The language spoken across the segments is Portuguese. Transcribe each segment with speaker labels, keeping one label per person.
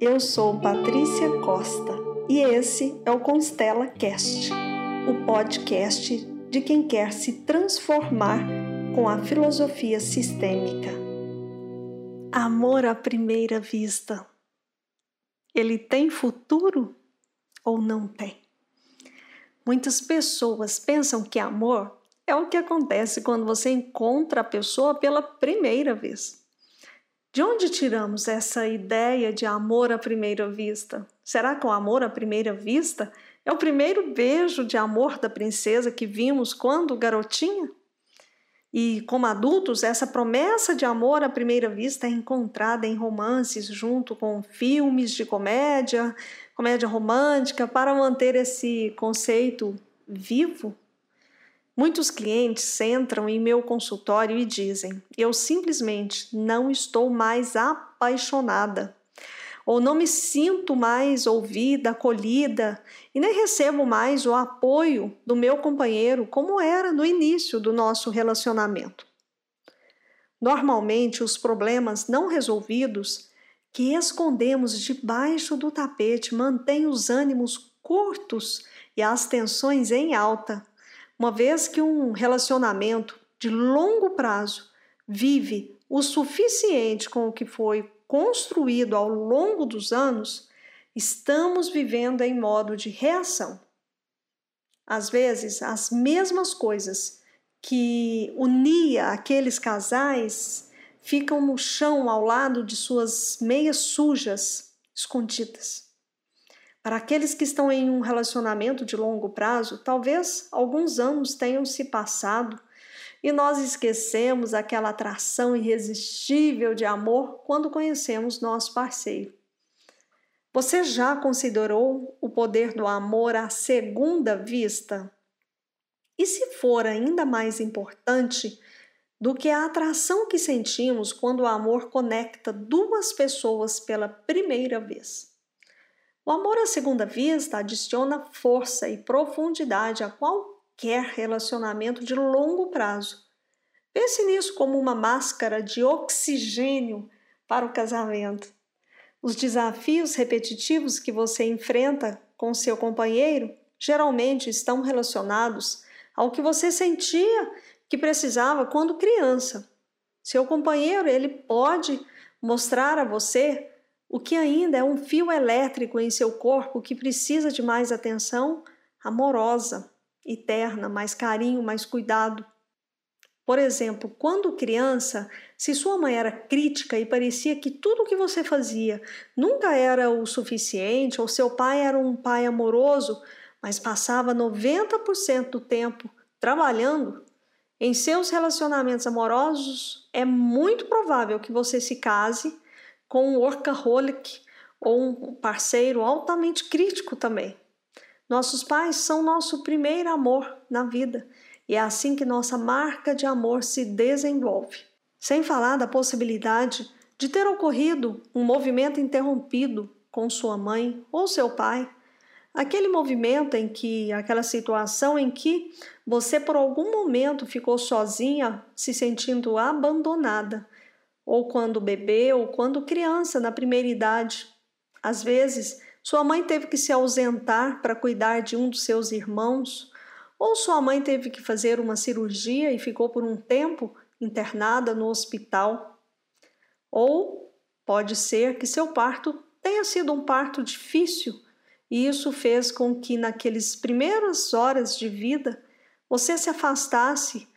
Speaker 1: Eu sou Patrícia Costa e esse é o Constela Cast, o podcast de quem quer se transformar com a filosofia sistêmica. Amor à primeira vista. Ele tem futuro ou não tem? Muitas pessoas pensam que amor é o que acontece quando você encontra a pessoa pela primeira vez. De onde tiramos essa ideia de amor à primeira vista? Será que o amor à primeira vista é o primeiro beijo de amor da princesa que vimos quando garotinha? E como adultos, essa promessa de amor à primeira vista é encontrada em romances junto com filmes de comédia, comédia romântica, para manter esse conceito vivo. Muitos clientes entram em meu consultório e dizem: Eu simplesmente não estou mais apaixonada ou não me sinto mais ouvida, acolhida e nem recebo mais o apoio do meu companheiro como era no início do nosso relacionamento. Normalmente, os problemas não resolvidos que escondemos debaixo do tapete mantêm os ânimos curtos e as tensões em alta, uma vez que um relacionamento de longo prazo vive o suficiente com o que foi construído ao longo dos anos, estamos vivendo em modo de reação. Às vezes, as mesmas coisas que unia aqueles casais ficam no chão ao lado de suas meias sujas, escondidas. Para aqueles que estão em um relacionamento de longo prazo, talvez alguns anos tenham se passado e nós esquecemos aquela atração irresistível de amor quando conhecemos nosso parceiro. Você já considerou o poder do amor à segunda vista? E se for ainda mais importante do que a atração que sentimos quando o amor conecta duas pessoas pela primeira vez? O amor à segunda vista adiciona força e profundidade a qual quer relacionamento de longo prazo. Pense nisso como uma máscara de oxigênio para o casamento. Os desafios repetitivos que você enfrenta com seu companheiro geralmente estão relacionados ao que você sentia que precisava quando criança. Seu companheiro, ele pode mostrar a você o que ainda é um fio elétrico em seu corpo que precisa de mais atenção amorosa eterna, mais carinho, mais cuidado. Por exemplo, quando criança, se sua mãe era crítica e parecia que tudo o que você fazia nunca era o suficiente, ou seu pai era um pai amoroso, mas passava 90% do tempo trabalhando, em seus relacionamentos amorosos é muito provável que você se case com um workaholic ou um parceiro altamente crítico também. Nossos pais são nosso primeiro amor na vida e é assim que nossa marca de amor se desenvolve. Sem falar da possibilidade de ter ocorrido um movimento interrompido com sua mãe ou seu pai. Aquele movimento em que, aquela situação em que você por algum momento ficou sozinha, se sentindo abandonada, ou quando bebê ou quando criança na primeira idade. Às vezes, sua mãe teve que se ausentar para cuidar de um dos seus irmãos, ou sua mãe teve que fazer uma cirurgia e ficou por um tempo internada no hospital. Ou pode ser que seu parto tenha sido um parto difícil e isso fez com que naqueles primeiras horas de vida você se afastasse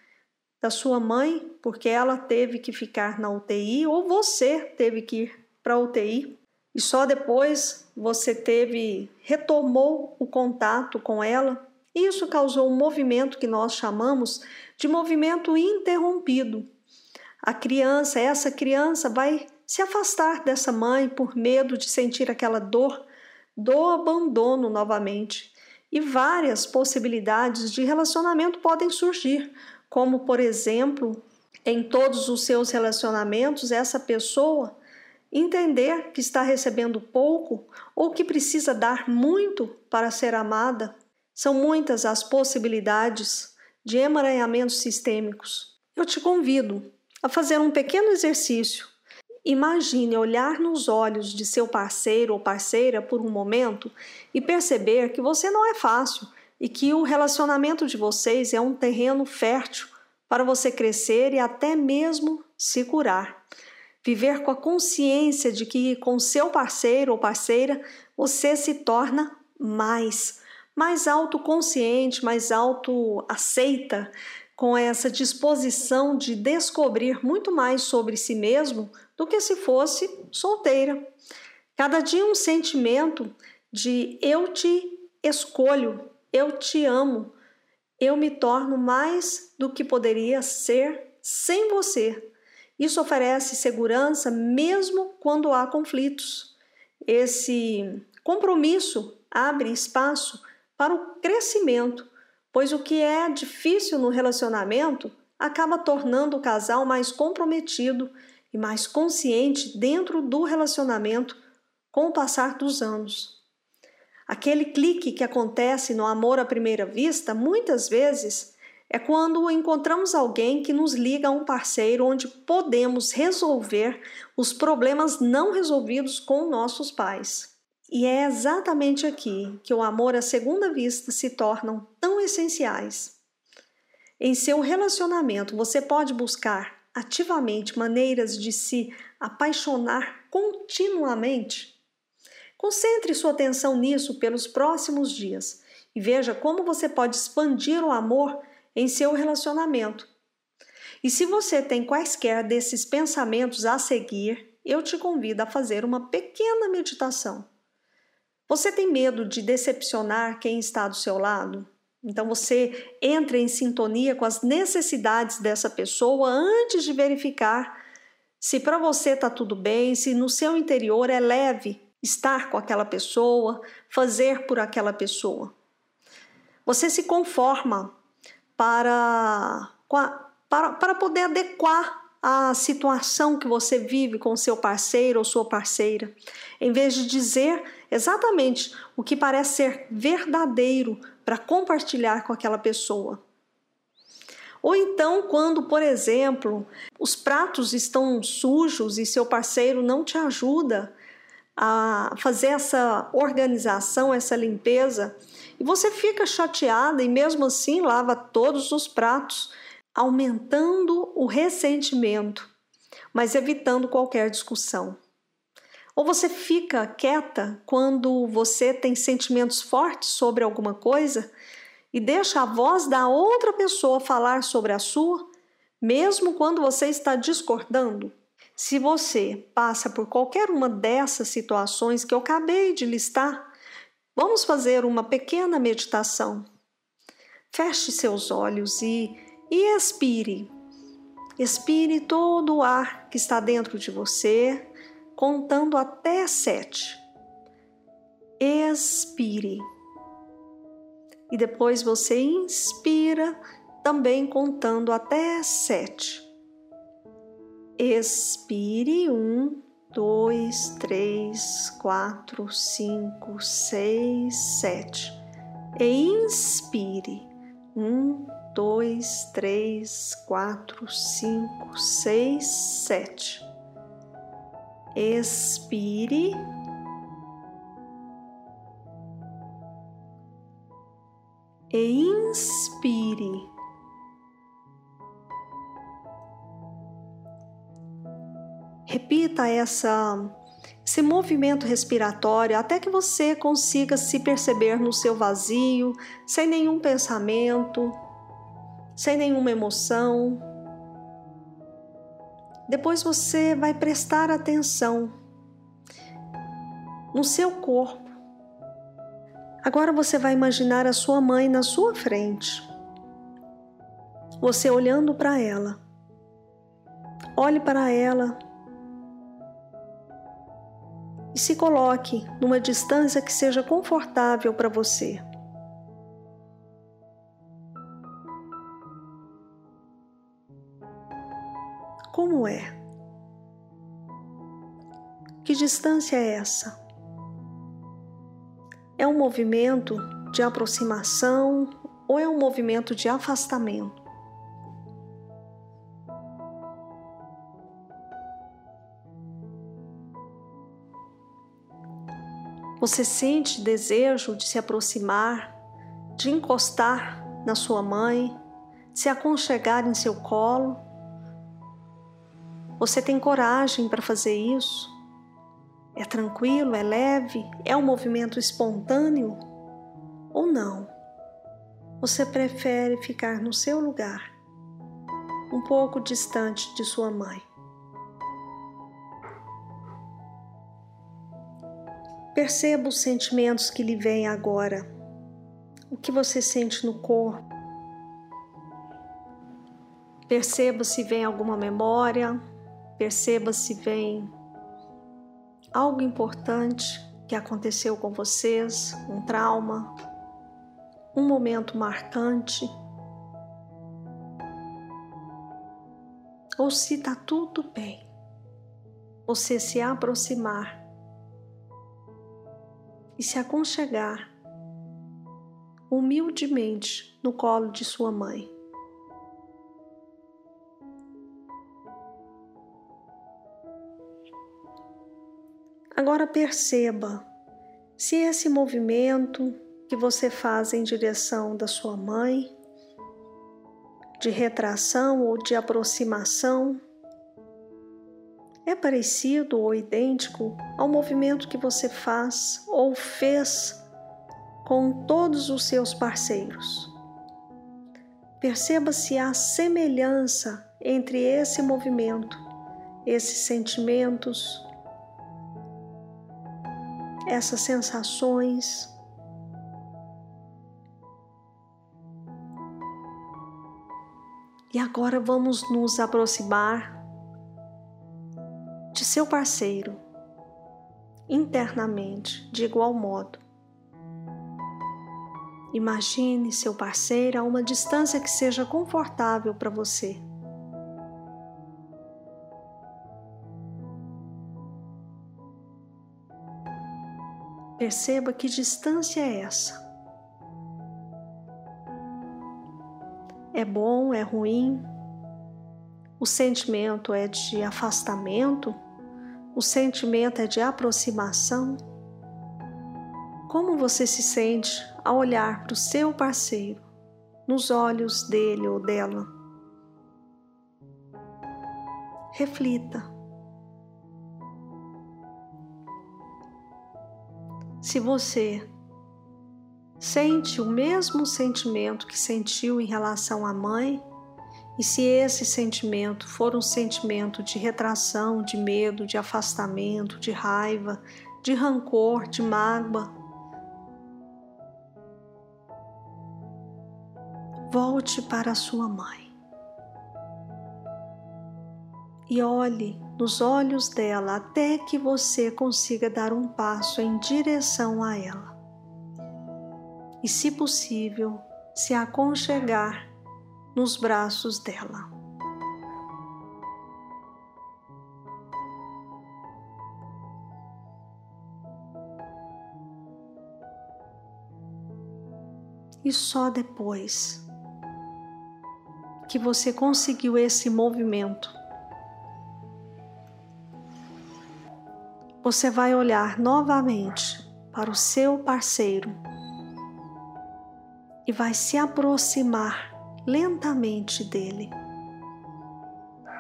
Speaker 1: da sua mãe porque ela teve que ficar na UTI ou você teve que ir para a UTI e só depois você teve retomou o contato com ela. Isso causou um movimento que nós chamamos de movimento interrompido. A criança, essa criança vai se afastar dessa mãe por medo de sentir aquela dor do abandono novamente. E várias possibilidades de relacionamento podem surgir, como por exemplo, em todos os seus relacionamentos, essa pessoa entender que está recebendo pouco ou que precisa dar muito para ser amada. São muitas as possibilidades de emaranhamentos sistêmicos. Eu te convido a fazer um pequeno exercício. Imagine olhar nos olhos de seu parceiro ou parceira por um momento e perceber que você não é fácil e que o relacionamento de vocês é um terreno fértil para você crescer e até mesmo se curar. Viver com a consciência de que com seu parceiro ou parceira você se torna mais, mais autoconsciente, mais autoaceita, com essa disposição de descobrir muito mais sobre si mesmo do que se fosse solteira. Cada dia um sentimento de eu te escolho, eu te amo, eu me torno mais do que poderia ser sem você. Isso oferece segurança mesmo quando há conflitos. Esse compromisso abre espaço para o crescimento, pois o que é difícil no relacionamento acaba tornando o casal mais comprometido e mais consciente dentro do relacionamento com o passar dos anos. Aquele clique que acontece no amor à primeira vista, muitas vezes, é quando encontramos alguém que nos liga a um parceiro onde podemos resolver os problemas não resolvidos com nossos pais. E é exatamente aqui que o amor à segunda vista se tornam tão essenciais. Em seu relacionamento, você pode buscar ativamente maneiras de se apaixonar continuamente Concentre sua atenção nisso pelos próximos dias e veja como você pode expandir o amor em seu relacionamento. E se você tem quaisquer desses pensamentos a seguir, eu te convido a fazer uma pequena meditação. Você tem medo de decepcionar quem está do seu lado? Então você entra em sintonia com as necessidades dessa pessoa antes de verificar se para você está tudo bem, se no seu interior é leve estar com aquela pessoa, fazer por aquela pessoa. Você se conforma para, para, para poder adequar a situação que você vive com seu parceiro ou sua parceira, em vez de dizer exatamente o que parece ser verdadeiro para compartilhar com aquela pessoa. Ou então, quando, por exemplo, os pratos estão sujos e seu parceiro não te ajuda a fazer essa organização, essa limpeza, e você fica chateada e mesmo assim lava todos os pratos, aumentando o ressentimento, mas evitando qualquer discussão. Ou você fica quieta quando você tem sentimentos fortes sobre alguma coisa e deixa a voz da outra pessoa falar sobre a sua, mesmo quando você está discordando. Se você passa por qualquer uma dessas situações que eu acabei de listar, vamos fazer uma pequena meditação. Feche seus olhos e, e expire. Expire todo o ar que está dentro de você, contando até sete. Expire. E depois você inspira, também contando até sete. Expire um, dois, três, quatro, cinco, seis, sete. E inspire um, dois, três, quatro, cinco, seis, sete. Expire. E inspire Repita essa esse movimento respiratório até que você consiga se perceber no seu vazio, sem nenhum pensamento, sem nenhuma emoção. Depois você vai prestar atenção no seu corpo. Agora você vai imaginar a sua mãe na sua frente. Você olhando para ela. Olhe para ela e se coloque numa distância que seja confortável para você. Como é? Que distância é essa? É um movimento de aproximação ou é um movimento de afastamento? Você sente desejo de se aproximar, de encostar na sua mãe, de se aconchegar em seu colo? Você tem coragem para fazer isso? É tranquilo, é leve, é um movimento espontâneo ou não? Você prefere ficar no seu lugar, um pouco distante de sua mãe? Perceba os sentimentos que lhe vêm agora. O que você sente no corpo? Perceba se vem alguma memória, perceba se vem algo importante que aconteceu com vocês, um trauma, um momento marcante. Ou se está tudo bem, você se aproximar e se aconchegar humildemente no colo de sua mãe. Agora perceba se esse movimento que você faz em direção da sua mãe, de retração ou de aproximação, é parecido ou idêntico ao movimento que você faz ou fez com todos os seus parceiros. Perceba se há semelhança entre esse movimento, esses sentimentos, essas sensações. E agora vamos nos aproximar de seu parceiro internamente de igual modo. Imagine seu parceiro a uma distância que seja confortável para você. Perceba que distância é essa. É bom, é ruim? O sentimento é de afastamento? O sentimento é de aproximação? Como você se sente ao olhar para o seu parceiro, nos olhos dele ou dela? Reflita. Se você sente o mesmo sentimento que sentiu em relação à mãe, e se esse sentimento for um sentimento de retração, de medo, de afastamento, de raiva, de rancor, de mágoa, volte para sua mãe e olhe nos olhos dela até que você consiga dar um passo em direção a ela. E, se possível, se aconchegar nos braços dela. E só depois que você conseguiu esse movimento, você vai olhar novamente para o seu parceiro e vai se aproximar lentamente dele.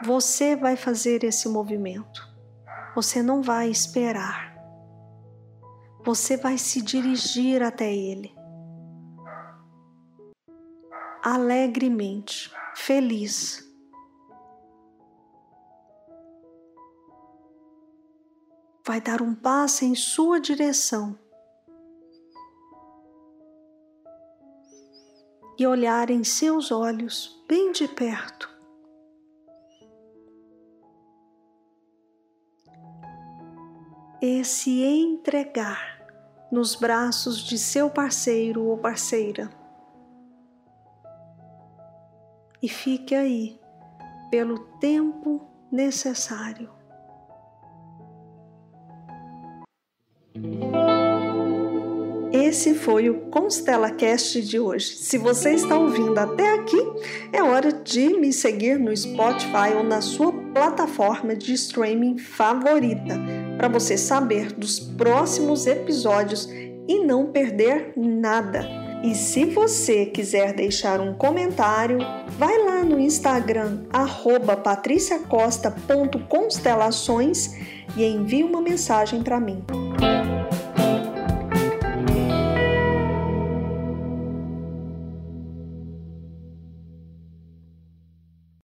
Speaker 1: Você vai fazer esse movimento. Você não vai esperar. Você vai se dirigir até ele. Alegremente, feliz. Vai dar um passo em sua direção e olhar em seus olhos bem de perto. E se entregar nos braços de seu parceiro ou parceira. E fique aí pelo tempo necessário. Esse foi o Constela Cast de hoje. Se você está ouvindo até aqui, é hora de me seguir no Spotify ou na sua plataforma de streaming favorita, para você saber dos próximos episódios e não perder nada. E se você quiser deixar um comentário, vai lá no Instagram patriciacosta.constelações e envie uma mensagem para mim.